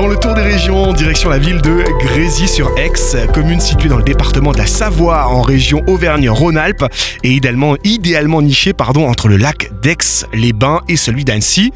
Dans le tour des régions, direction la ville de Grésy-sur-Aix, commune située dans le département de la Savoie en région Auvergne-Rhône-Alpes et idéalement, nichée entre le lac d'Aix-les-Bains et celui d'Annecy.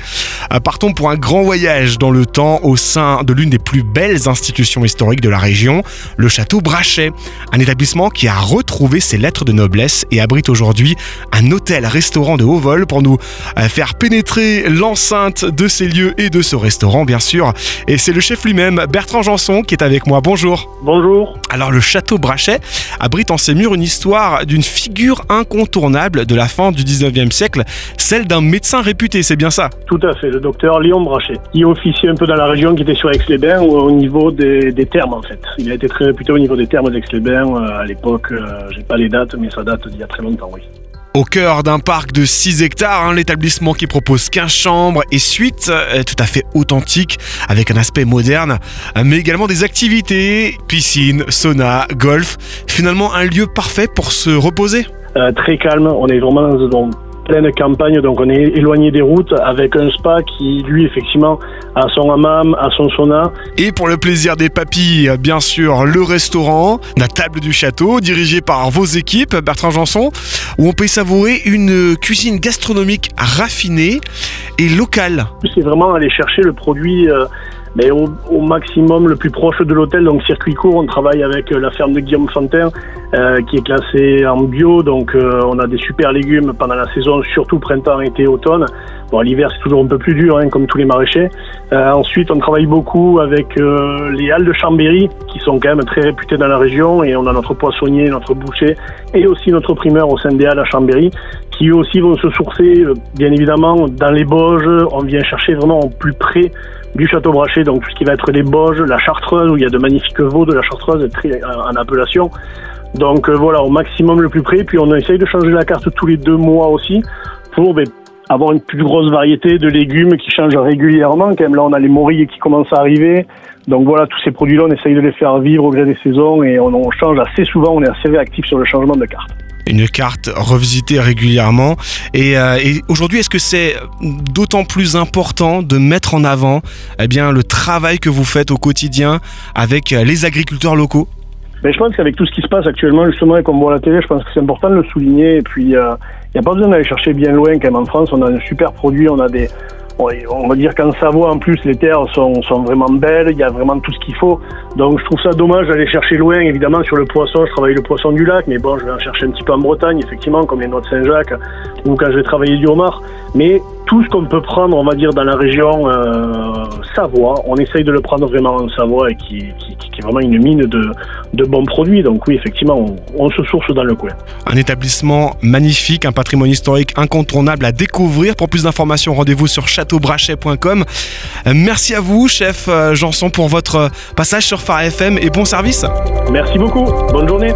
Euh, partons pour un grand voyage dans le temps au sein de l'une des plus belles institutions historiques de la région, le château Brachet, un établissement qui a retrouvé ses lettres de noblesse et abrite aujourd'hui un hôtel-restaurant de haut vol pour nous euh, faire pénétrer l'enceinte de ces lieux et de ce restaurant bien sûr. Et c'est le chef lui-même, Bertrand Janson, qui est avec moi. Bonjour. Bonjour. Alors le château Brachet abrite en ses murs une histoire d'une figure incontournable de la fin du 19e siècle, celle d'un médecin réputé, c'est bien ça? Tout à fait, le docteur Léon Brachet, qui officiait un peu dans la région, qui était sur Aix-les-Bains au niveau des, termes en fait. Il a été très réputé au niveau des termes d'Aix-les-Bains euh, à l'époque, euh, j'ai pas les dates, mais ça date d'il y a très longtemps, oui. Au cœur d'un parc de 6 hectares, hein, l'établissement qui propose 15 chambres et suites euh, tout à fait authentiques avec un aspect moderne, mais également des activités, piscine, sauna, golf. Finalement un lieu parfait pour se reposer. très calme, on est vraiment dans, pleine campagne, donc on est éloigné des routes avec un spa qui, lui, effectivement, a son hammam, a son sauna. Et pour le plaisir des papilles, bien sûr, le restaurant, la table du château, dirigé par vos équipes, Bertrand Janson, où on peut savourer une cuisine gastronomique raffinée et locale. C'est vraiment aller chercher le produit. Euh, mais au, maximum le plus proche de l'hôtel, donc circuit court, on travaille avec euh, la ferme de Guillaume Fantin euh, qui est classée en bio, donc euh, on a des super légumes pendant la saison, surtout printemps, été, automne. Bon, l'hiver c'est toujours un peu plus dur, hein, comme tous les maraîchers. ensuite, on travaille beaucoup avec les halles de Chambéry, qui sont quand même très réputées dans la région, et on a notre poissonnier, notre boucher, et aussi notre primeur au sein des halles à Chambéry, qui eux aussi vont se sourcer, bien évidemment, dans les Bauges. On vient chercher vraiment au plus près du Château Brachet, donc ce qui va être les Bauges, la Chartreuse, où il y a de magnifiques veaux de la Chartreuse très, en appellation. Donc euh, voilà, au maximum le plus près. Puis on essaye de changer la carte tous les deux mois aussi pour ben, avoir une plus grosse variété de légumes qui changent régulièrement. Quand même, là, on a les morilles qui commencent à arriver. Donc voilà, tous ces produits-là, on essaye de les faire vivre au gré des saisons et on, on change assez souvent. On est assez réactif sur le changement de carte une carte revisitée régulièrement. Euh, et, aujourd'hui, est-ce que c'est d'autant plus important de mettre en avant eh bien, le travail que vous faites au quotidien avec les agriculteurs locaux? Mais ben, je pense qu'avec tout ce qui se passe actuellement, justement, et comme on voit la télé, je pense que c'est important de le souligner. Et puis, il euh, n'y a pas besoin d'aller chercher bien loin, quand même. En France, on a un super produit, on a des, on va dire qu'en Savoie, en plus, les terres sont, vraiment belles, il y a vraiment tout ce qu'il faut. Donc je trouve ça dommage d'aller chercher loin, évidemment, sur le poisson. Je travaille le poisson du lac, mais bon, je vais en chercher un petit peu en Bretagne, effectivement, comme les noix de Saint-Jacques, ou quand je vais travailler du homard. Mais tout ce qu'on peut prendre, on va dire, dans la région euh, Savoie, on essaye de le prendre vraiment en Savoie et qui, qui, qui est vraiment une mine de, de, bons produits. Donc oui, effectivement, on, on, se source dans le coin. Un établissement magnifique, un patrimoine historique incontournable à découvrir. Pour plus d'informations, rendez-vous sur châteaubrachet.com. Merci à vous, chef euh, Janson, pour votre passage sur Phare FM et bon service. Merci beaucoup. Bonne journée.